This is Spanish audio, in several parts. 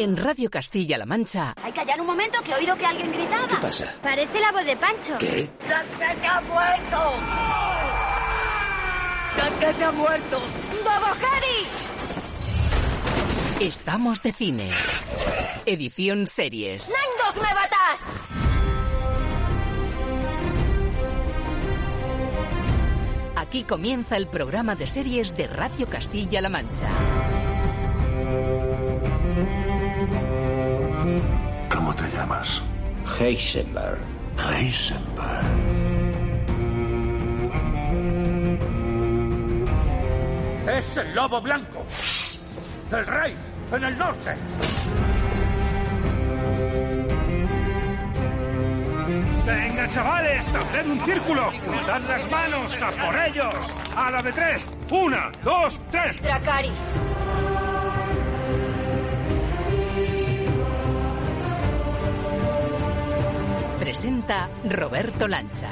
En Radio Castilla-La Mancha, Hay que callar un momento que he oído que alguien gritaba. ¿Qué pasa? Parece la voz de Pancho. ¿Qué? ¡Ya se ha muerto! ¡Ya se ha muerto! ¡Bobo Harry! estamos de cine. Edición series. ¡Nine Dog me batas! Aquí comienza el programa de series de Radio Castilla-La Mancha. Llamas? Heisenberg. Heisenberg. ¡Es el lobo blanco! ¡El rey! ¡En el norte! ¡Venga, chavales! ¡Haced un círculo! ¡Dad las manos! ¡A por ellos! ¡A la de tres! ¡Una, dos, tres! Dracaris. Presenta Roberto Lancha.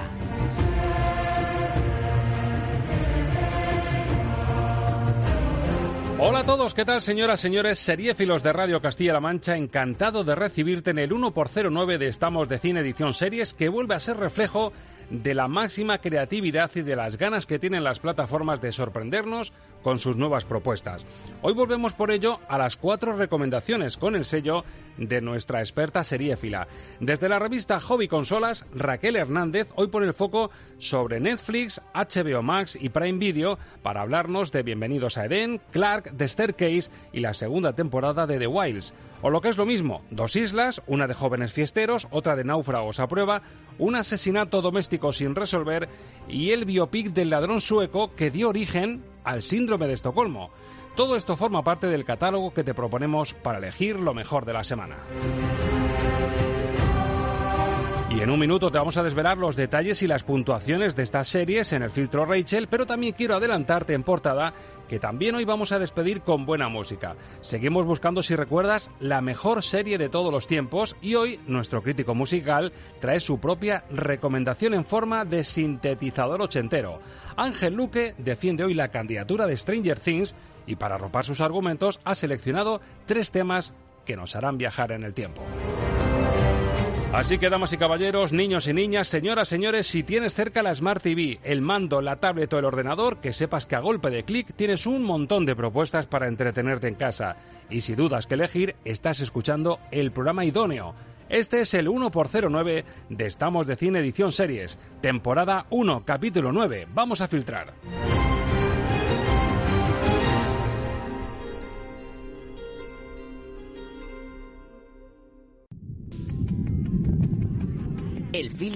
Hola a todos, ¿qué tal señoras, señores? Seriéfilos de Radio Castilla-La Mancha, encantado de recibirte en el 1x09 de Estamos de Cine Edición Series, que vuelve a ser reflejo de la máxima creatividad y de las ganas que tienen las plataformas de sorprendernos con sus nuevas propuestas. Hoy volvemos por ello a las cuatro recomendaciones con el sello de nuestra experta seriéfila. Desde la revista Hobby Consolas, Raquel Hernández hoy pone el foco sobre Netflix, HBO Max y Prime Video para hablarnos de Bienvenidos a Eden, Clark, The Staircase y la segunda temporada de The Wilds. O lo que es lo mismo, dos islas, una de jóvenes fiesteros, otra de náufragos a prueba, un asesinato doméstico sin resolver y el biopic del ladrón sueco que dio origen al síndrome de Estocolmo. Todo esto forma parte del catálogo que te proponemos para elegir lo mejor de la semana. Y en un minuto te vamos a desvelar los detalles y las puntuaciones de estas series en el filtro Rachel, pero también quiero adelantarte en portada que también hoy vamos a despedir con buena música. Seguimos buscando, si recuerdas, la mejor serie de todos los tiempos y hoy nuestro crítico musical trae su propia recomendación en forma de sintetizador ochentero. Ángel Luque defiende hoy la candidatura de Stranger Things y para arropar sus argumentos ha seleccionado tres temas que nos harán viajar en el tiempo. Así que, damas y caballeros, niños y niñas, señoras, señores, si tienes cerca la Smart TV, el mando, la tablet o el ordenador, que sepas que a golpe de clic tienes un montón de propuestas para entretenerte en casa. Y si dudas que elegir, estás escuchando el programa idóneo. Este es el 1x09 de Estamos de Cine Edición Series, temporada 1, capítulo 9. Vamos a filtrar.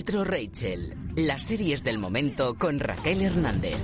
Filtro Rachel. Las series del momento con Raquel Hernández.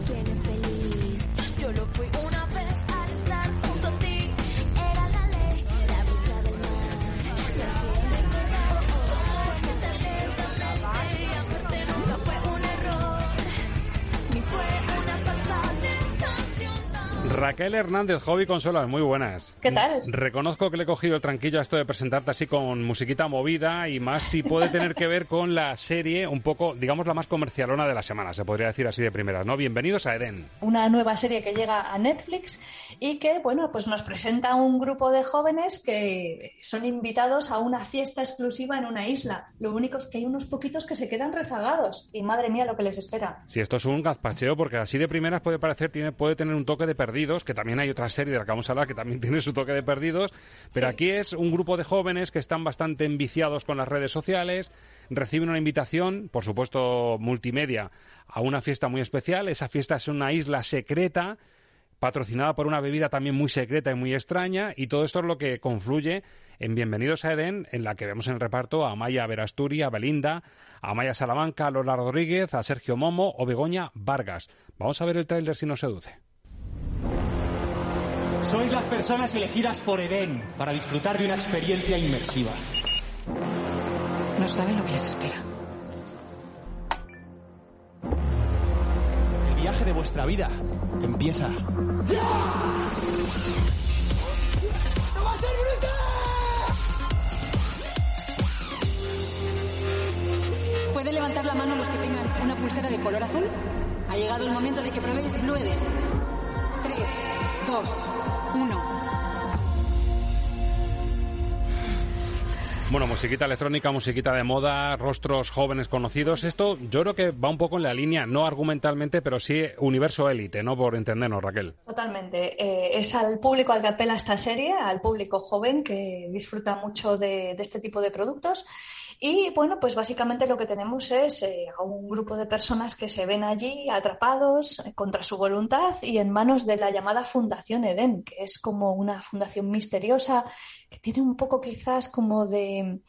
Raquel Hernández, Hobby Consolas, muy buenas. ¿Qué tal? Reconozco que le he cogido el tranquillo a esto de presentarte así con musiquita movida y más si puede tener que ver con la serie un poco, digamos, la más comercialona de la semana, se podría decir así de primeras, ¿no? Bienvenidos a Eden. Una nueva serie que llega a Netflix y que, bueno, pues nos presenta un grupo de jóvenes que son invitados a una fiesta exclusiva en una isla. Lo único es que hay unos poquitos que se quedan rezagados y madre mía lo que les espera. Si esto es un gazpacheo, porque así de primeras puede parecer, tiene, puede tener un toque de perdidos, que también hay otra serie de la que vamos a hablar que también tiene su toque de perdidos, pero Sí. aquí es un grupo de jóvenes que están bastante enviciados con las redes sociales, reciben una invitación, por supuesto multimedia, a una fiesta muy especial. Esa fiesta es una isla secreta, patrocinada por una bebida también muy secreta y muy extraña, y todo esto es lo que confluye en Bienvenidos a Edén, en la que vemos en el reparto a Maya Verasturi, a Belinda, a Maya Salamanca, a Lola Rodríguez, a Sergio Momo o Begoña Vargas. Vamos a ver el tráiler si nos seduce. Sois las personas elegidas por Eden para disfrutar de una experiencia inmersiva. No saben lo que les espera. El viaje de vuestra vida empieza. ¿Puede levantar la mano los que tengan una pulsera de color azul? Ha llegado el momento de que probéis Blue Eden. 3, 2, 1. Bueno, musiquita electrónica, musiquita de moda, rostros jóvenes conocidos. Esto yo creo que va un poco en la línea, no argumentalmente, pero sí universo élite, ¿no? Por entendernos, Raquel. Totalmente. Eh, es al público al que apela esta serie, al público joven que disfruta mucho de, de este tipo de productos. Y bueno, pues básicamente lo que tenemos es eh, a un grupo de personas que se ven allí atrapados eh, contra su voluntad y en manos de la llamada Fundación Edén, que es como una fundación misteriosa que tiene un poco quizás como de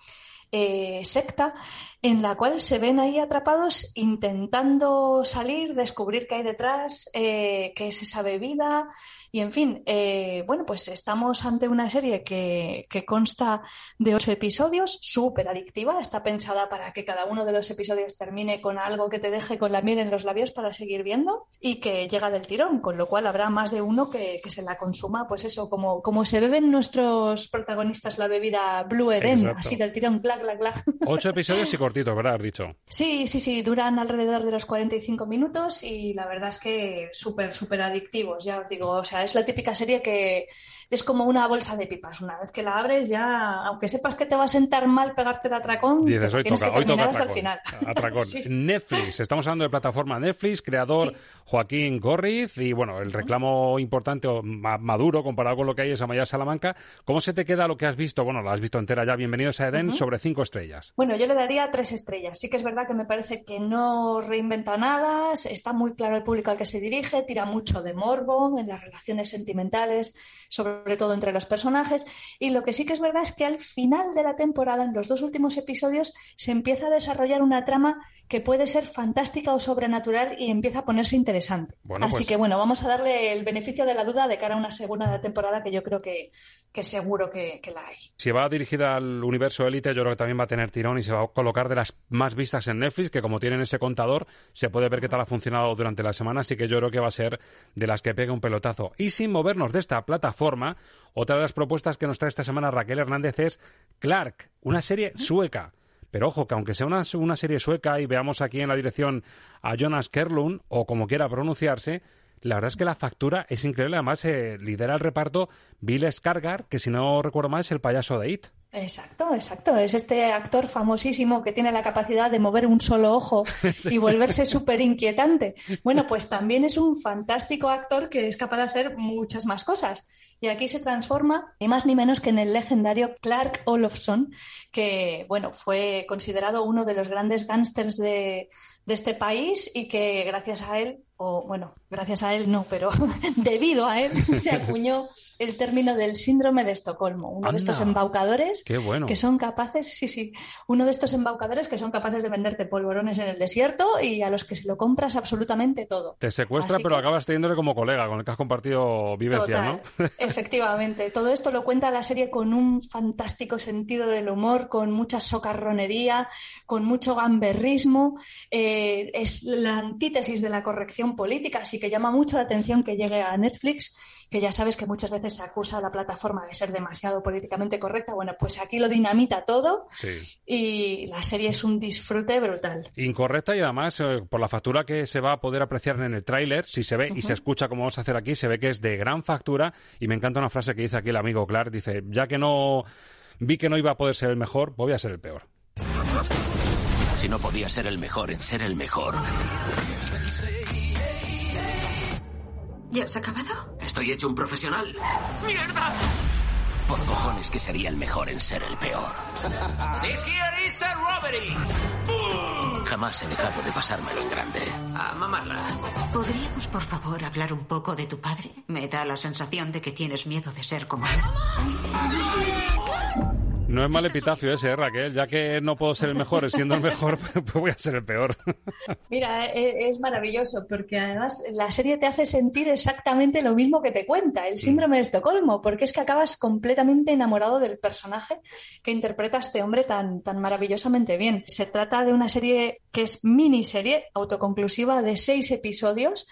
eh, secta en la cual se ven ahí atrapados intentando salir, descubrir qué hay detrás, qué es esa bebida y en fin, eh, bueno, pues estamos ante una serie que, que consta de ocho episodios, súper adictiva, está pensada para que cada uno de los episodios termine con algo que te deje con la miel en los labios para seguir viendo y que llega del tirón, con lo cual habrá más de uno que, que se la consuma, pues eso, como, como se beben nuestros protagonistas la bebida Blue Eden, Exacto. así del tirón, clac, clac, clac. Ocho episodios y cortitos, ¿verdad? Has dicho. Sí, sí, sí, duran alrededor de los 45 minutos y la verdad es que súper, súper adictivos, ya os digo. O sea, es la típica serie que es como una bolsa de pipas. Una vez que la abres, ya, aunque sepas que te va a sentar mal pegarte el atracón, Dices, la hoy tienes toca, que hoy toca hasta el final. Atracón. Sí. Netflix, estamos hablando de plataforma Netflix, creador Joaquín Gorriz y bueno, el reclamo importante o ma- maduro comparado con lo que hay es Amaya Salamanca. ¿Cómo se te queda lo que has visto? Bueno, lo has visto entera ya, bienvenidos a Eden, Ujú. sobre cinco estrellas. Bueno, yo le daría tres estrellas. Sí que es verdad que me parece que no reinventa nada, está muy claro el público al que se dirige, tira mucho de morbo en las sentimentales, sobre todo entre los personajes. Y lo que sí que es verdad es que al final de la temporada, en los dos últimos episodios, se empieza a desarrollar una trama que puede ser fantástica o sobrenatural y empieza a ponerse interesante. Bueno, Así pues- que bueno, vamos a darle el beneficio de la duda de cara a una segunda temporada que yo creo que, que seguro que, que la hay. Si va dirigida al universo élite, yo creo que también va a tener tirón y se va a colocar de las más vistas en Netflix, que como tienen ese contador, se puede ver qué tal ha funcionado durante la semana, así que yo creo que va a ser de las que pegue un pelotazo. Y sin movernos de esta plataforma, otra de las propuestas que nos trae esta semana Raquel Hernández es Clark, una serie sueca. Pero ojo, que aunque sea una, una serie sueca y veamos aquí en la dirección a Jonas Kerlund, o como quiera pronunciarse, la verdad es que la factura es increíble. Además, eh, lidera el reparto Bill Skarsgård, que si no recuerdo mal es el payaso de It. Exacto, exacto. Es este actor famosísimo que tiene la capacidad de mover un solo ojo y volverse súper inquietante. Bueno, pues también es un fantástico actor que es capaz de hacer muchas más cosas. Y aquí se transforma ni más ni menos que en el legendario Clark Olofsson, que bueno, fue considerado uno de los grandes gángsters de, de este país y que gracias a él, o bueno, gracias a él no, pero debido a él se acuñó el término del síndrome de Estocolmo, uno de estos embaucadores bueno. que son capaces, sí, sí, uno de estos embaucadores que son capaces de venderte polvorones en el desierto y a los que se lo compras absolutamente todo. Te secuestra, Así pero que- acabas teniéndole como colega con el que has compartido vivencias, Total, ¿no? efectivamente. Todo esto lo cuenta la serie con un fantástico sentido del humor, con mucha socarronería, con mucho gamberrismo. Eh, es la antítesis de la corrección política, así que llama mucho la atención que llegue a Netflix, que ya sabes que muchas veces se acusa a la plataforma de ser demasiado políticamente correcta. Bueno, pues aquí lo dinamita todo Sí. y la serie es un disfrute brutal. Incorrecta y además, eh, por la factura que se va a poder apreciar en el tráiler, si se ve y se escucha como vamos a hacer aquí, se ve que es de gran factura y me encanta una frase que dice aquí el amigo Clark, dice, ya que no vi que no iba a poder ser el mejor, voy a ser el peor. Si no podía ser el mejor en ser el mejor, ¿Ya has acabado? Estoy hecho un profesional. ¡Mierda! Por cojones que sería el mejor en ser el peor. This here is a robbery. Jamás he dejado de pasármelo en grande. A mamarla. ¿Podríamos, por favor, hablar un poco de tu padre? Me da la sensación de que tienes miedo de ser como él. No es mal epitafio ese, ¿eh, Raquel. Ya que no puedo ser el mejor siendo el mejor, pues voy a ser el peor. Mira, e- es maravilloso porque además la serie te hace sentir exactamente lo mismo que te cuenta, el síndrome de Estocolmo, porque es que acabas completamente enamorado del personaje que interpreta este hombre tan, tan maravillosamente bien. Se trata de una serie que es miniserie, autoconclusiva de seis episodios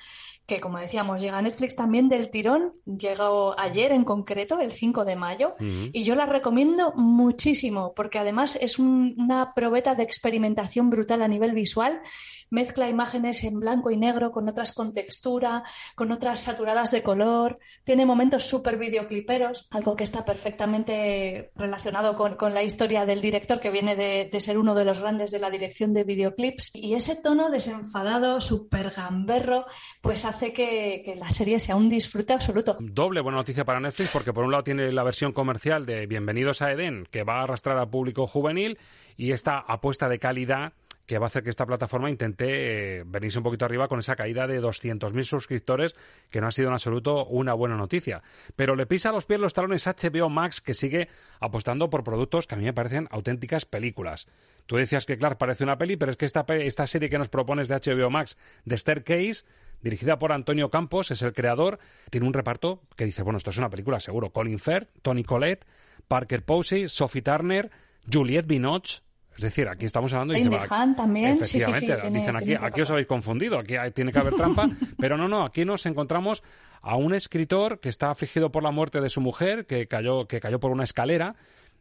que como decíamos, llega a Netflix también del tirón, llegó ayer en concreto, el 5 de mayo, y yo la recomiendo muchísimo, porque además es un- una probeta de experimentación brutal a nivel visual, mezcla imágenes en blanco y negro con otras con textura, con otras saturadas de color, tiene momentos súper videocliperos, algo que está perfectamente relacionado con, con la historia del director, que viene de, de ser uno de los grandes de la dirección de videoclips, y ese tono desenfadado, súper gamberro, pues hace que, la serie sea un disfrute absoluto. Doble buena noticia para Netflix porque por un lado tiene la versión comercial de Bienvenidos a Edén que va a arrastrar a público juvenil y esta apuesta de calidad que va a hacer que esta plataforma intente eh, venirse un poquito arriba con esa caída de 200.000 suscriptores, que no ha sido en absoluto una buena noticia. Pero le pisa a los pies los talones HBO Max, que sigue apostando por productos que a mí me parecen auténticas películas. Tú decías que, claro, parece una peli, pero es que esta, esta serie que nos propones de HBO Max, de Staircase, dirigida por Antonio Campos, es el creador, tiene un reparto que dice, bueno, esto es una película seguro. Colin Firth, Tony Collette, Parker Posey, Sophie Turner, Juliette Binoche. Es decir, aquí estamos hablando... Dice, DeHaan también, sí, sí, sí, Efectivamente, tiene- dicen aquí, tiene aquí os habéis confundido, aquí hay- tiene que haber trampa, pero no, no, aquí nos encontramos a un escritor que está afligido por la muerte de su mujer, que cayó, que cayó por una escalera,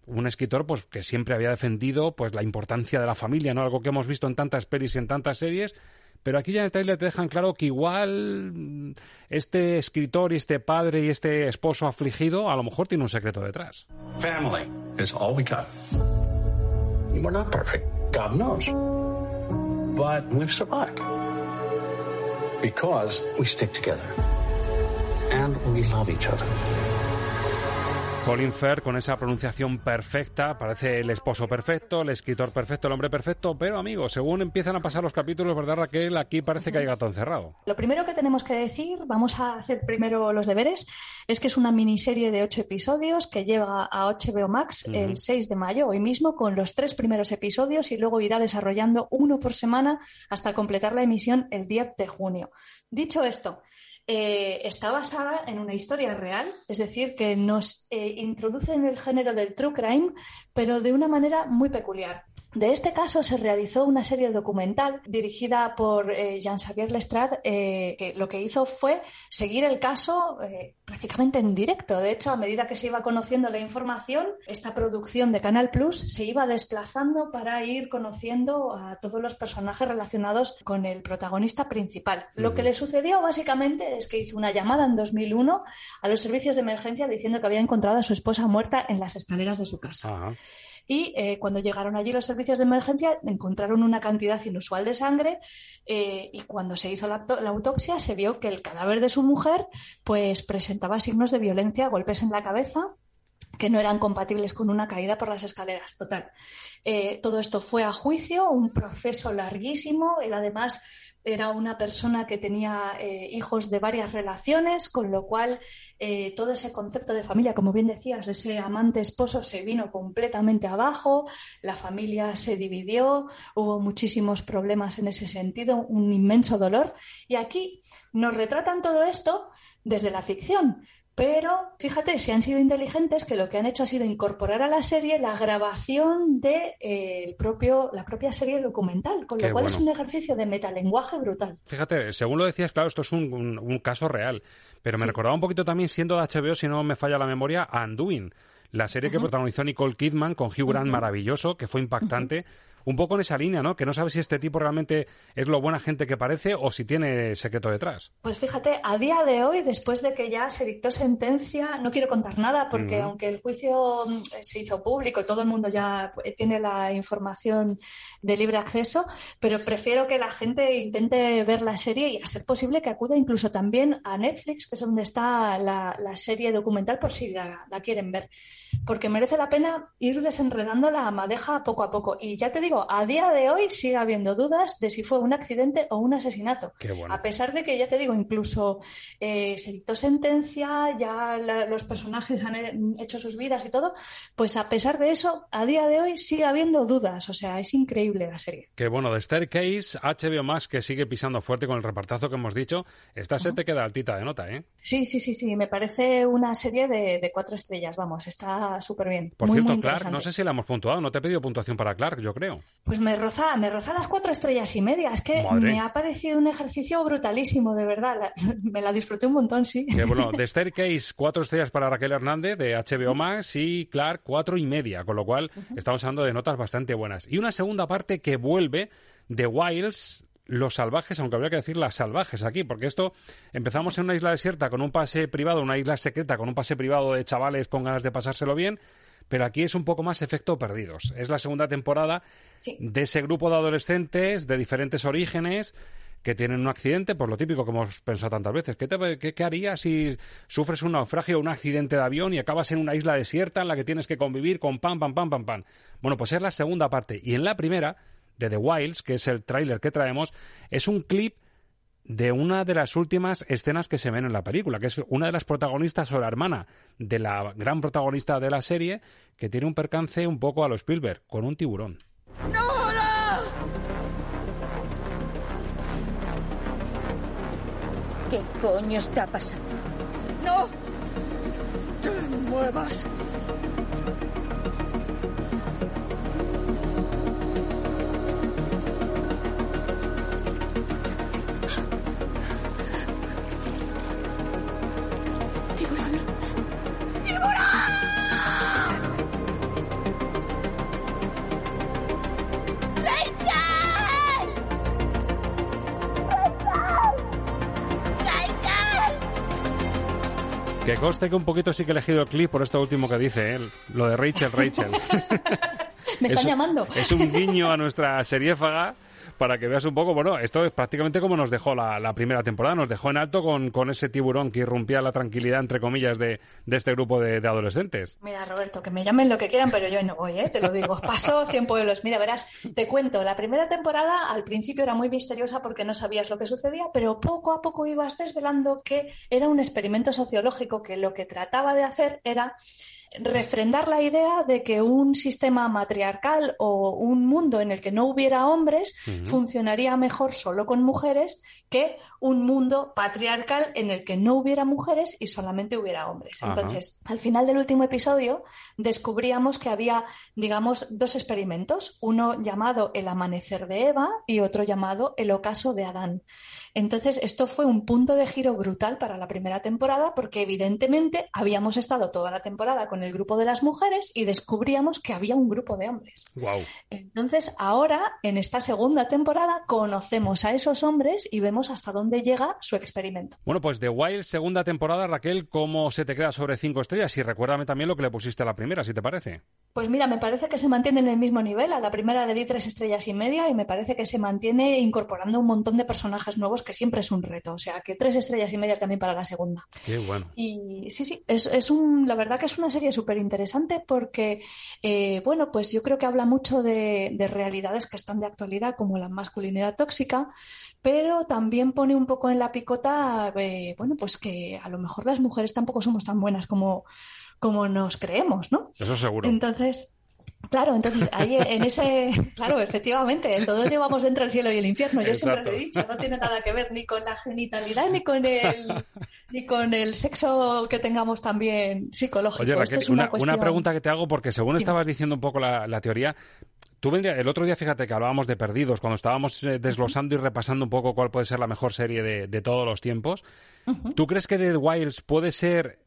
un escritor pues que siempre había defendido pues la importancia de la familia, ¿no? Algo que hemos visto en tantas pelis y en tantas series, pero aquí ya en el trailer te dejan claro que igual mm, este escritor y este padre y este esposo afligido a lo mejor tiene un secreto detrás. Family is all we got. We're not perfect, God knows. But we've survived. Because we stick together. And we love each other. Colin Firth con esa pronunciación perfecta, parece el esposo perfecto, el escritor perfecto, el hombre perfecto, pero amigos, según empiezan a pasar los capítulos, ¿verdad Raquel? Aquí parece que hay gato encerrado. Lo primero que tenemos que decir, vamos a hacer primero los deberes, es que es una miniserie de ocho episodios que llega a HBO Max el 6 de mayo, hoy mismo, con los tres primeros episodios y luego irá desarrollando uno por semana hasta completar la emisión el 10 de junio. Dicho esto, eh, está basada en una historia real, es decir, que nos eh, introduce en el género del true crime, pero de una manera muy peculiar. De este caso se realizó una serie documental dirigida por eh, Jean-Xavier Lestrade, eh, que lo que hizo fue seguir el caso eh, prácticamente en directo. De hecho, a medida que se iba conociendo la información, esta producción de Canal Plus se iba desplazando para ir conociendo a todos los personajes relacionados con el protagonista principal. Lo que le sucedió básicamente es que hizo una llamada en 2001 a los servicios de emergencia diciendo que había encontrado a su esposa muerta en las escaleras de su casa. Y eh, cuando llegaron allí los servicios de emergencia encontraron una cantidad inusual de sangre eh, y cuando se hizo la, autopsia se vio que el cadáver de su mujer pues presentaba signos de violencia, golpes en la cabeza que no eran compatibles con una caída por las escaleras. Total. Eh, todo esto fue a juicio, un proceso larguísimo. Él además era una persona que tenía eh, hijos de varias relaciones, con lo cual eh, todo ese concepto de familia, como bien decías, ese amante esposo se vino completamente abajo, la familia se dividió, hubo muchísimos problemas en ese sentido, un inmenso dolor. Y aquí nos retratan todo esto desde la ficción. Pero fíjate, si han sido inteligentes, que lo que han hecho ha sido incorporar a la serie la grabación de eh, el propio, la propia serie documental, con lo Qué cual es un ejercicio de metalenguaje brutal. Fíjate, según lo decías, claro, esto es un, un- un caso real, pero me recordaba un poquito también, siendo de HBO, si no me falla la memoria, a Undoing, la serie que protagonizó Nicole Kidman con Hugh Grant maravilloso, que fue impactante. Un poco en esa línea, ¿no? Que no sabes si este tipo realmente es lo buena gente que parece o si tiene secreto detrás. Pues fíjate, a día de hoy, después de que ya se dictó sentencia, no quiero contar nada porque aunque el juicio mm, se hizo público, todo el mundo ya eh, tiene la información de libre acceso, pero prefiero que la gente intente ver la serie y a ser posible que acuda incluso también a Netflix, que es donde está la, la serie documental por si la, la quieren ver, porque merece la pena ir desenredando la madeja poco a poco. Y ya te digo a día de hoy sigue habiendo dudas de si fue un accidente o un asesinato. Qué bueno. A pesar de que, ya te digo, incluso eh, se dictó sentencia, ya la- los personajes han eh, hecho sus vidas y todo, pues a pesar de eso, a día de hoy sigue habiendo dudas. O sea, es increíble la serie. Que bueno, de Staircase, HBO Max que sigue pisando fuerte con el repartazo que hemos dicho. Esta se te queda altita de nota, ¿eh? Sí, sí, sí, sí, me parece una serie de, de cuatro estrellas, vamos, está súper bien. Por muy, cierto, muy Clark, no sé si la hemos puntuado. No te he pedido puntuación para Clark, yo creo. Pues me roza, me roza las cuatro estrellas y media. Es que Madre. me ha parecido un ejercicio brutalísimo, de verdad. La- me la disfruté un montón, sí. Que bueno, de Staircase, cuatro estrellas para Raquel Hernández de HBO Max y Clark, cuatro y media, con lo cual estamos hablando de notas bastante buenas. Y una segunda parte que vuelve de Wilds, los salvajes, aunque habría que decir las salvajes aquí, porque esto empezamos en una isla desierta con un pase privado, una isla secreta con un pase privado de chavales con ganas de pasárselo bien. Pero aquí es un poco más efecto perdidos. Es la segunda temporada de ese grupo de adolescentes de diferentes orígenes que tienen un accidente, por lo típico que hemos pensado tantas veces. ¿Qué, te- qué- qué harías si sufres un naufragio o un accidente de avión y acabas en una isla desierta en la que tienes que convivir con pam, pam, pam, pam, pam? Bueno, pues es la segunda parte. Y en la primera, de The Wilds, que es el tráiler que traemos, es un clip de una de las últimas escenas que se ven en la película, que es una de las protagonistas o la hermana de la gran protagonista de la serie, que tiene un percance un poco a lo Spielberg, con un tiburón. ¿Qué coño está pasando? ¡No! ¡Te muevas! Que conste que un poquito sí que he elegido el clip por esto último que dice él, lo de Rachel, Rachel. Me están Es- llamando. Es un guiño a nuestra seriéfaga para que veas un poco, bueno, esto es prácticamente como nos dejó la, la primera temporada, nos dejó en alto con, con ese tiburón que irrumpía la tranquilidad, entre comillas, de, de este grupo de, de adolescentes. Mira, Roberto, que me llamen lo que quieran, pero yo no voy, ¿eh? te lo digo. Pasó 100 pueblos. Mira, verás, te cuento, la primera temporada al principio era muy misteriosa porque no sabías lo que sucedía, pero poco a poco ibas desvelando que era un experimento sociológico que lo que trataba de hacer era refrendar la idea de que un sistema matriarcal o un mundo en el que no hubiera hombres funcionaría mejor solo con mujeres que un mundo patriarcal en el que no hubiera mujeres y solamente hubiera hombres. Entonces, al final del último episodio descubríamos que había, digamos, dos experimentos, uno llamado el amanecer de Eva y otro llamado el ocaso de Adán. Entonces, esto fue un punto de giro brutal para la primera temporada porque evidentemente habíamos estado toda la temporada con el grupo de las mujeres y descubríamos que había un grupo de hombres. Wow. Entonces, ahora, en esta segunda temporada, conocemos a esos hombres y vemos hasta dónde llega su experimento. Bueno, pues The Wild, segunda temporada, Raquel, ¿cómo se te queda sobre cinco estrellas? Y recuérdame también lo que le pusiste a la primera, si te parece. Pues mira, me parece que se mantiene en el mismo nivel. A la primera le di tres estrellas y media y me parece que se mantiene incorporando un montón de personajes nuevos que siempre es un reto. O sea, que tres estrellas y media también para la segunda. Qué bueno. Y sí, sí, es, es un, la verdad que es una serie súper interesante porque, eh, bueno, pues yo creo que habla mucho de, de realidades que están de actualidad, como la masculinidad tóxica, pero también pone un poco en la picota, eh, bueno, pues que a lo mejor las mujeres tampoco somos tan buenas como, como nos creemos, ¿no? Eso seguro. Entonces, claro, entonces ahí en ese, claro, efectivamente, todos llevamos dentro el cielo y el infierno. Yo siempre lo he dicho, no tiene nada que ver ni con la genitalidad ni con el ni con el sexo que tengamos también psicológico. Oye, Raquel, es una, una, cuestión... una pregunta que te hago, porque según estabas diciendo un poco la, la teoría, tú el otro día, fíjate que hablábamos de Perdidos, cuando estábamos eh, desglosando y repasando un poco cuál puede ser la mejor serie de, de todos los tiempos. ¿Tú crees que The Wilds puede ser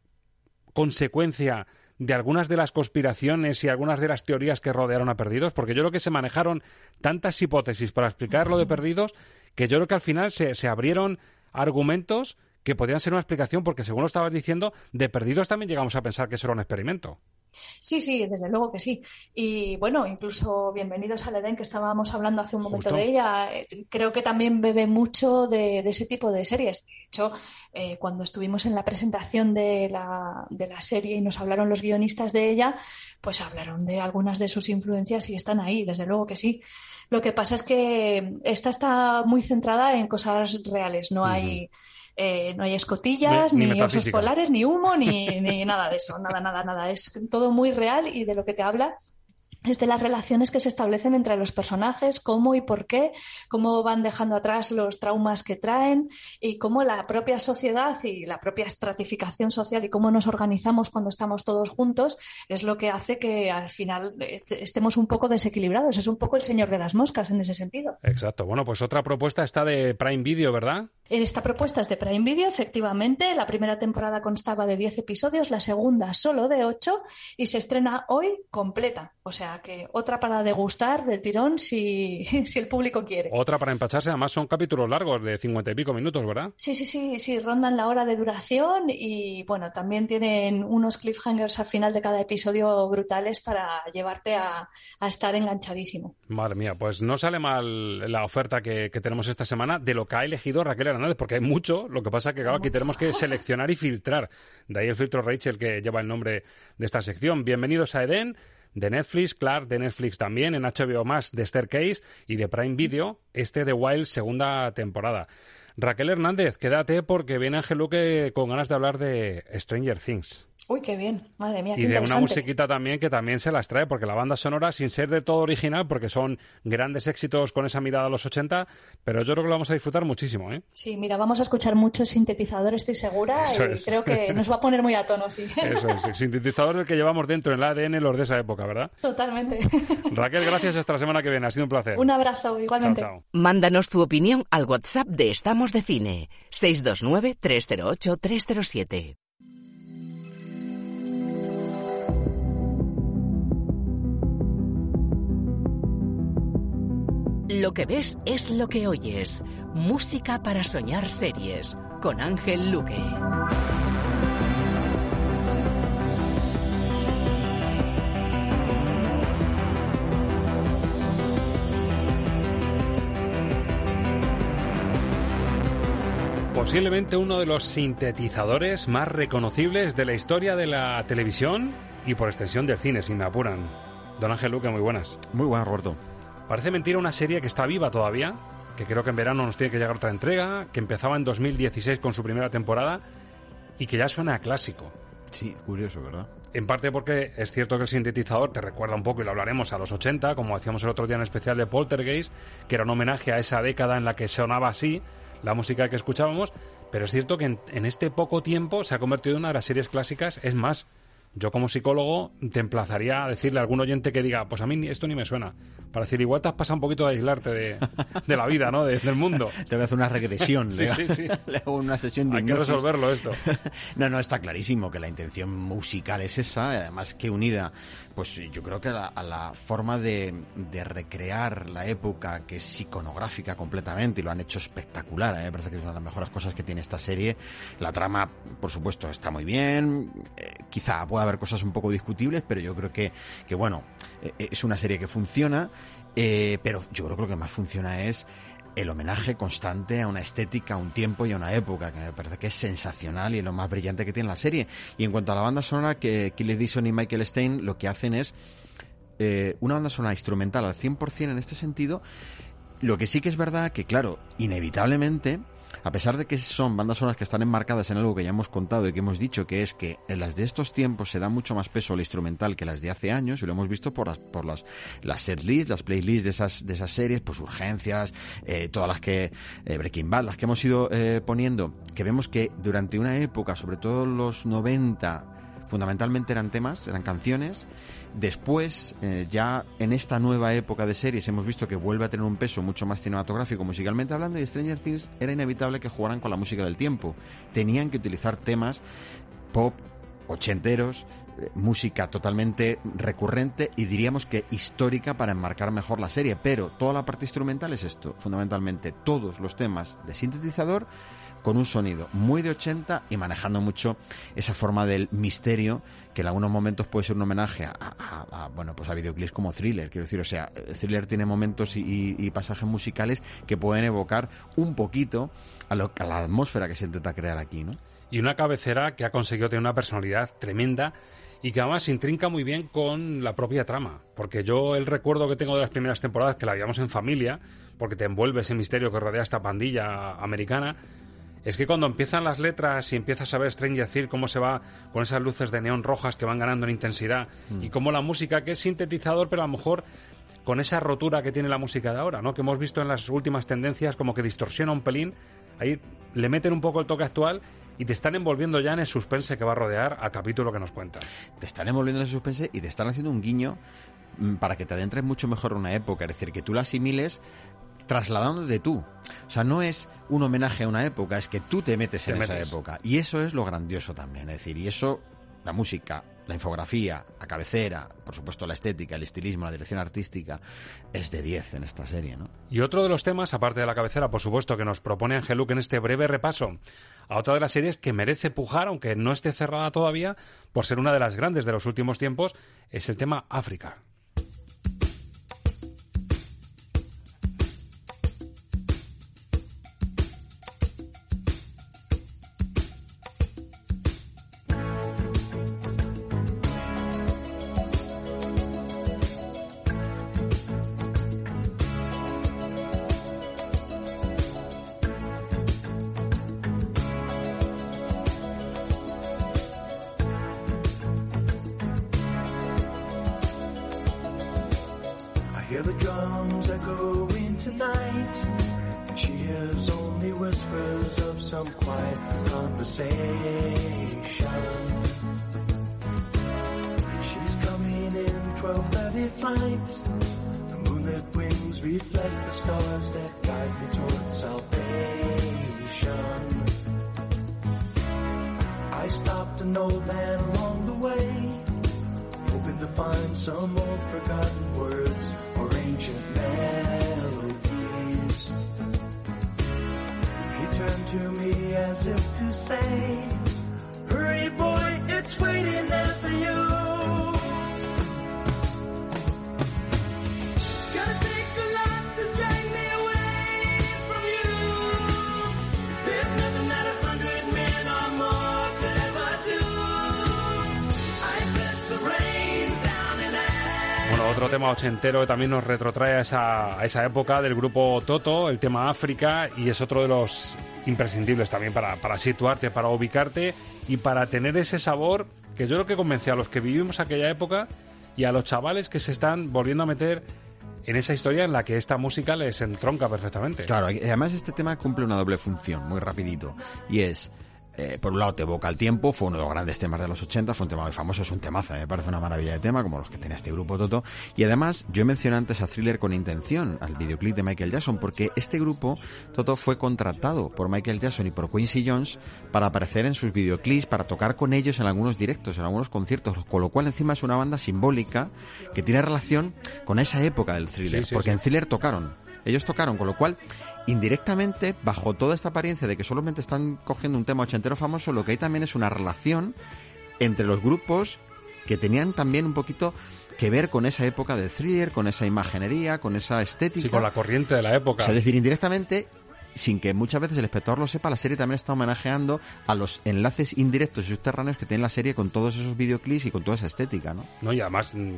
consecuencia de algunas de las conspiraciones y algunas de las teorías que rodearon a Perdidos? Porque yo creo que se manejaron tantas hipótesis para explicar lo de Perdidos que yo creo que al final se, se abrieron argumentos que podrían ser una explicación porque según lo estabas diciendo, de Perdidos también llegamos a pensar que eso era un experimento. Sí, sí, desde luego que sí. Y bueno, incluso bienvenidos al Edén, que estábamos hablando hace un momento Justo. de ella. Creo que también bebe mucho de, de ese tipo de series. De hecho, eh, cuando estuvimos en la presentación de la, de la serie y nos hablaron los guionistas de ella, pues hablaron de algunas de sus influencias y están ahí, desde luego que sí. Lo que pasa es que esta está muy centrada en cosas reales, no hay. Eh, no hay escotillas, Ni- ni, ni osos polares, ni humo, ni, ni nada de eso, nada, nada, nada. Es todo muy real y de lo que te habla es de las relaciones que se establecen entre los personajes, cómo y por qué, cómo van dejando atrás los traumas que traen y cómo la propia sociedad y la propia estratificación social y cómo nos organizamos cuando estamos todos juntos es lo que hace que al final estemos un poco desequilibrados. Es un poco el señor de las moscas en ese sentido. Exacto. Bueno, pues otra propuesta está de Prime Video, ¿verdad? Esta propuesta es de Prime Video, efectivamente. La primera temporada constaba de 10 episodios, la segunda solo de 8 y se estrena hoy completa. O sea que otra para degustar del tirón si, si el público quiere. Otra para empacharse. Además son capítulos largos de cincuenta y pico minutos, ¿verdad? Sí, sí, sí, sí, rondan la hora de duración y bueno, también tienen unos cliffhangers al final de cada episodio brutales para llevarte a, a estar enganchadísimo. Madre mía, pues no sale mal la oferta que, que tenemos esta semana de lo que ha elegido Raquel Hernández, porque hay mucho. Lo que pasa que, claro, aquí tenemos que seleccionar y filtrar. De ahí el filtro Rachel que lleva el nombre de esta sección. Bienvenidos a Eden, de Netflix, Clark de Netflix también, en HBO más de Staircase y de Prime Video, este de Wild segunda temporada. Raquel Hernández, quédate porque viene Ángel Luque con ganas de hablar de Stranger Things. Uy, qué bien, madre mía, qué Y de una musiquita también que también se las trae, porque la banda sonora, sin ser de todo original, porque son grandes éxitos con esa mirada a los 80, pero yo creo que lo vamos a disfrutar muchísimo, ¿eh? Sí, mira, vamos a escuchar muchos sintetizadores, estoy segura, Eso y es. creo que nos va a poner muy a tono, sí. Eso es, el sintetizador del que llevamos dentro en el ADN los de esa época, ¿verdad? Totalmente. Raquel, gracias hasta la semana que viene, ha sido un placer. Un abrazo, igualmente. Chao, chao. Mándanos tu opinión al WhatsApp de Estamos de Cine 629-308-307. Lo que ves es lo que oyes. Música para soñar series con Ángel Luque. Posiblemente uno de los sintetizadores más reconocibles de la historia de la televisión y por extensión del cine, si me apuran. Don Ángel Luque, muy buenas. Muy buenas, Roberto. Parece mentira una serie que está viva todavía, que creo que en verano nos tiene que llegar otra entrega, que empezaba en 2016 con su primera temporada y que ya suena a clásico. Sí, curioso, ¿verdad? En parte porque es cierto que el sintetizador te recuerda un poco, y lo hablaremos, a los 80, como hacíamos el otro día en especial de Poltergeist, que era un homenaje a esa década en la que sonaba así la música que escuchábamos, pero es cierto que en, en este poco tiempo se ha convertido en una de las series clásicas. Es más, yo como psicólogo te emplazaría a decirle a algún oyente que diga, pues a mí esto ni me suena. Para decir, igual te has pasado un poquito de aislarte de, de la vida, ¿no? De- del mundo. Te voy a hacer una regresión. Sí, le, sí, sí. le hago una sesión de Hay que hipnosis. resolverlo esto. No, no, está clarísimo que la intención musical es esa, además que unida, pues yo creo que a la, a la forma de, de recrear la época, que es iconográfica completamente, y lo han hecho espectacular, ¿eh? me parece que es una de las mejores cosas que tiene esta serie. La trama, por supuesto, está muy bien, eh, quizá pueda haber cosas un poco discutibles, pero yo creo que, que bueno, eh, es una serie que funciona, eh, pero yo creo que lo que más funciona es el homenaje constante a una estética, a un tiempo y a una época, que me parece que es sensacional y es lo más brillante que tiene la serie. Y en cuanto a la banda sonora, que Kelly Dixon y Michael Stein lo que hacen es eh, una banda sonora instrumental al 100% en este sentido. Lo que sí que es verdad que, claro, inevitablemente, a pesar de que son bandas sonoras que están enmarcadas en algo que ya hemos contado y que hemos dicho, que es que en las de estos tiempos se da mucho más peso al instrumental que las de hace años, y lo hemos visto por las, por las, las setlists, las playlists de esas, de esas series, pues urgencias, eh, todas las que, eh, Breaking Bad, las que hemos ido eh, poniendo, que vemos que durante una época, sobre todo los 90, fundamentalmente eran temas, eran canciones. Después, eh, ya en esta nueva época de series, hemos visto que vuelve a tener un peso mucho más cinematográfico musicalmente hablando y Stranger Things era inevitable que jugaran con la música del tiempo. Tenían que utilizar temas pop, ochenteros, eh, música totalmente recurrente y diríamos que histórica para enmarcar mejor la serie. Pero toda la parte instrumental es esto, fundamentalmente todos los temas de sintetizador con un sonido muy de 80 y manejando mucho esa forma del misterio que en algunos momentos puede ser un homenaje a, a- bueno pues a videoclips como Thriller quiero decir o sea Thriller tiene momentos y pasajes musicales que pueden evocar un poquito a, lo, a la atmósfera que se intenta crear aquí no Y una cabecera que ha conseguido tener una personalidad tremenda y que además se intrinca muy bien con la propia trama. Porque yo el recuerdo que tengo de las primeras temporadas, que la veíamos en familia, porque te envuelve ese misterio que rodea esta pandilla americana, es que cuando empiezan las letras y empiezas a ver Stranger Things cómo se va con esas luces de neón rojas que van ganando en intensidad Mm. y cómo la música, que es sintetizador, pero a lo mejor con esa rotura que tiene la música de ahora, ¿no? Que hemos visto en las últimas tendencias como que distorsiona un pelín, ahí le meten un poco el toque actual y te están envolviendo ya en el suspense que va a rodear al capítulo que nos cuentan. te están envolviendo en ese suspense y te están haciendo un guiño mm, para que te adentres mucho mejor en una época, es decir, que tú la asimiles trasladándote tú. O sea, no es un homenaje a una época, es que tú te metes Te en metes. esa época. Y eso es lo grandioso también, es decir, y eso, la música, la infografía, la cabecera, por supuesto la estética, el estilismo, la dirección artística, es de 10 en esta serie, ¿no? Y otro de los temas, aparte de la cabecera, por supuesto, que nos propone Angeluk en este breve repaso a otra de las series que merece pujar, aunque no esté cerrada todavía, por ser una de las grandes de los últimos tiempos, es el tema África. Otro tema ochentero que también nos retrotrae a esa, época del grupo Toto, el tema África, y es otro de los imprescindibles también para, para situarte, para ubicarte y para tener ese sabor que yo creo que convence a los que vivimos aquella época y a los chavales que se están volviendo a meter en esa historia en la que esta música les entronca perfectamente. Claro, además este tema cumple una doble función, muy rapidito, y es, eh, por un lado te evoca el tiempo, fue uno de los grandes temas de los 80, fue un tema muy famoso, es un temazo, me parece una maravilla de tema, como los que tenía este grupo Toto, y además yo mencioné antes a Thriller con intención, al videoclip de Michael Jackson, porque este grupo, Toto, fue contratado por Michael Jackson y por Quincy Jones para aparecer en sus videoclips, para tocar con ellos en algunos directos, en algunos conciertos, con lo cual encima es una banda simbólica que tiene relación con esa época del Thriller, Sí, sí, porque sí. en Thriller tocaron, ellos tocaron, con lo cual indirectamente, bajo toda esta apariencia de que solamente están cogiendo un tema ochentero famoso, lo que hay también es una relación entre los grupos que tenían también un poquito que ver con esa época del thriller, con esa imaginería, con esa estética. Sí, con la corriente de la época. O sea, es decir, indirectamente, sin que muchas veces el espectador lo sepa, la serie también está homenajeando a los enlaces indirectos y subterráneos que tiene la serie con todos esos videoclips y con toda esa estética, ¿no? No, y además, mm,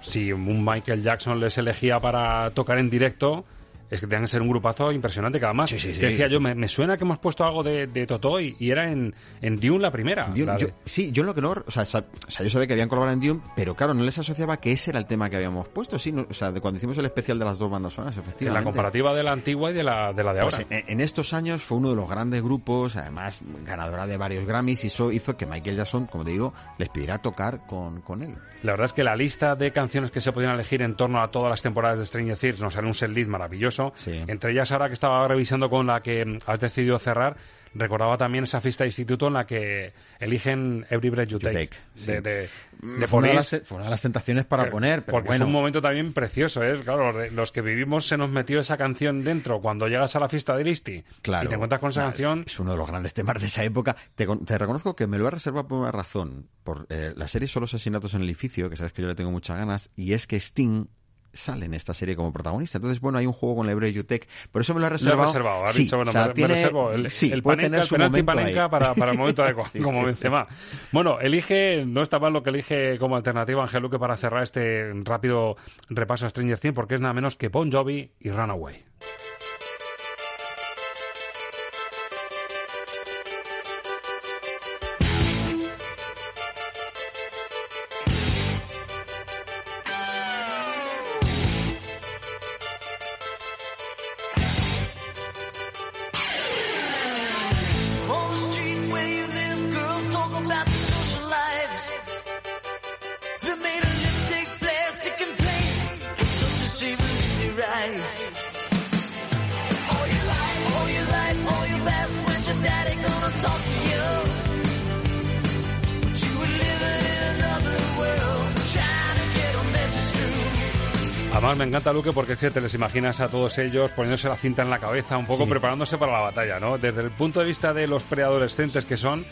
si un Michael Jackson les elegía para tocar en directo, es que tenían que ser un grupazo impresionante, que además, Sí, sí, sí. te decía yo, me, me suena que hemos puesto algo de, de Totó y, era en, en Dune la primera. Dune, la de- yo- sí, yo lo que no, o sea, sa- o sea, yo sabía que habían colaborado en Dune, pero claro, no les asociaba que ese era el tema que habíamos puesto, sí, no- o sea, de cuando hicimos el especial de las dos bandas sonoras, en efectivamente. la comparativa de la antigua y de la de, la de Pues ahora. en, en estos años fue uno de los grandes grupos, además ganadora de varios Grammys, y eso hizo que Michael Jackson, como te digo, les pidiera tocar con, con él. La verdad es que la lista de canciones que se podían elegir en torno a todas las temporadas de Stranger Things nos sale un setlist maravilloso. universo. Entre ellas, ahora que estaba revisando con la que has decidido cerrar, recordaba también esa fiesta de instituto en la que eligen Every Breath You Take. sí. de, de, de fue, una de las, fue una de las tentaciones para Pero- poner, pero porque bueno. fue un momento también precioso, ¿eh? Claro, los que vivimos se nos metió esa canción dentro cuando llegas a la fiesta de Listi Claro. y te encuentras con esa canción. Es, uno de los grandes temas de esa época. Te, te reconozco que me lo he reservado por una razón. Por eh, la serie Solo Asesinatos en el Edificio, que sabes que yo le tengo muchas ganas, y es que Sting sale en esta serie como protagonista. Entonces, bueno, hay un juego con la Libre Tech. Por eso me lo he Lo he reservado. reservado, Sí, dicho, bueno, o sea, me, me tiene- reservo el, sí, el, panenca, tener el su penalti panenca para, para el momento adecuado, Sí, como Benzema. Bueno, elige, no está mal lo que elige como alternativa Ángel Luque para cerrar este rápido repaso a Stranger Things, porque es nada menos que Bon Jovi y Runaway. Además me encanta Luque porque es que te les imaginas a todos ellos poniéndose la cinta en la cabeza, un poco Sí. preparándose para la batalla, ¿no? Desde el punto de vista de los preadolescentes que son,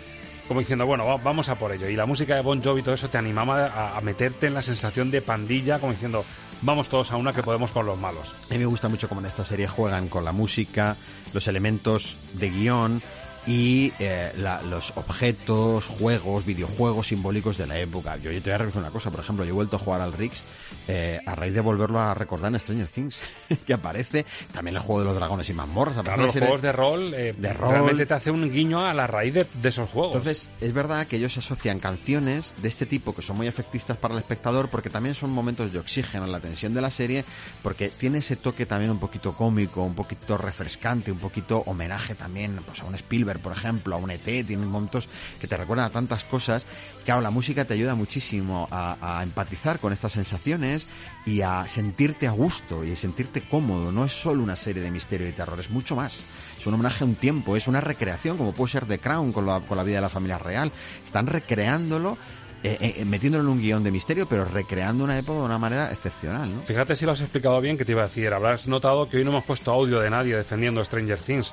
como diciendo, bueno, va- vamos a por ello. Y la música de Bon Jovi y todo eso te animaba a, a meterte en la sensación de pandilla, como diciendo, vamos todos a una que podemos con los malos. A mí me gusta mucho cómo en esta serie juegan con la música, los elementos de guion y eh, la- los objetos, juegos, videojuegos simbólicos de la época. Yo, yo te voy a reconocer una cosa, por ejemplo, yo he vuelto a jugar al Rix eh, a raíz de volverlo a recordar en Stranger Things, que aparece también el juego de los dragones y mazmorras. Claro, los juegos de rol, eh, de rol. realmente te hace un guiño a la raíz de, de esos juegos. Entonces, es verdad que ellos asocian canciones de este tipo que son muy efectistas para el espectador porque también son momentos de oxígeno en la tensión de la serie porque tiene ese toque también un poquito cómico, un poquito refrescante, un poquito homenaje también pues, a un Spielberg, por ejemplo, a un ET, tienen momentos que te recuerdan a tantas cosas. Claro, la música te ayuda muchísimo a, empatizar con estas sensaciones y a sentirte a gusto y a sentirte cómodo. No es solo una serie de misterio y terror, es mucho más. Es un homenaje a un tiempo, es una recreación, como puede ser The Crown con la, con la vida de la familia real. Están recreándolo, eh, eh, metiéndolo en un guion de misterio, pero recreando una época de una manera excepcional, ¿no? Fíjate si lo has explicado bien que te iba a decir. Habrás notado que hoy no hemos puesto audio de nadie defendiendo Stranger Things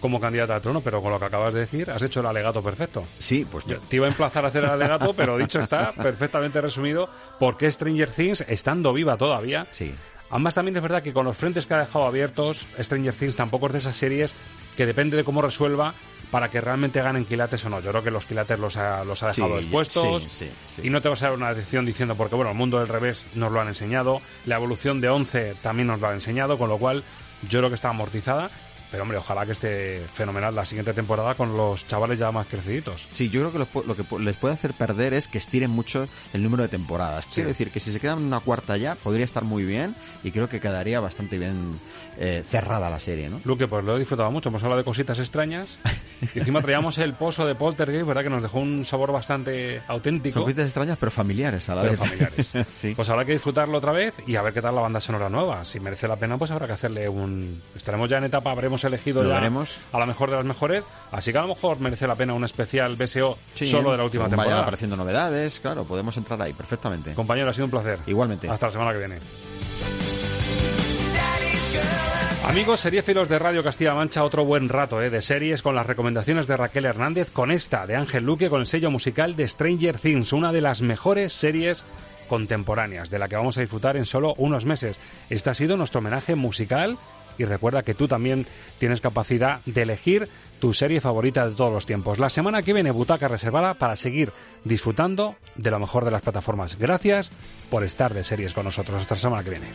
como candidata al trono, pero con lo que acabas de decir has hecho el alegato perfecto. Sí, pues yo te iba a emplazar a hacer el alegato, pero dicho está, perfectamente resumido, por qué Stranger Things, estando viva todavía, sí. Ambas también es verdad que con los frentes que ha dejado abiertos, Stranger Things tampoco es de esas series que depende de cómo resuelva para que realmente ganen quilates o no. Yo creo que los quilates los ha, los ha dejado Sí, expuestos sí, sí, sí. y no te vas a dar una decisión diciendo porque bueno, el mundo del revés nos lo han enseñado, la evolución de 11 también nos lo ha enseñado, con lo cual yo creo que está amortizada. Pero hombre, ojalá que esté fenomenal la siguiente temporada con los chavales ya más creciditos. Sí, yo creo que lo, lo que les puede hacer perder es que estiren mucho el número de temporadas. Quiero decir que si se quedan una cuarta ya, podría estar muy bien y creo que quedaría bastante bien eh, cerrada la serie, ¿no? Luque, pues lo he disfrutado mucho. Hemos hablado de cositas extrañas. Y encima traíamos el pozo de Poltergeist, ¿verdad? Que nos dejó un sabor bastante auténtico. Son cositas extrañas pero familiares a la Pero vez. familiares. sí. Pues habrá que disfrutarlo otra vez y a ver qué tal la banda sonora nueva. Si merece la pena, pues habrá que hacerle un... Estaremos ya en etapa, habremos elegido Lo ya veremos. a la mejor de las mejores. Así que a lo mejor merece la pena un especial BSO Sí, solo de la última según Vayan temporada. apareciendo novedades, claro, podemos entrar ahí perfectamente. Compañero, ha sido un placer. Igualmente. Hasta la semana que viene. Amigos seriefilos de Radio Castilla-La Mancha, otro buen rato ¿eh? de series con las recomendaciones de Raquel Hernández, con esta de Ángel Luque, con el sello musical de Stranger Things, una de las mejores series contemporáneas, de la que vamos a disfrutar en solo unos meses. Este ha sido nuestro homenaje musical y recuerda que tú también tienes capacidad de elegir tu serie favorita de todos los tiempos. La semana que viene, butaca reservada para seguir disfrutando de lo mejor de las plataformas. Gracias por estar de series con nosotros. Hasta la semana que viene.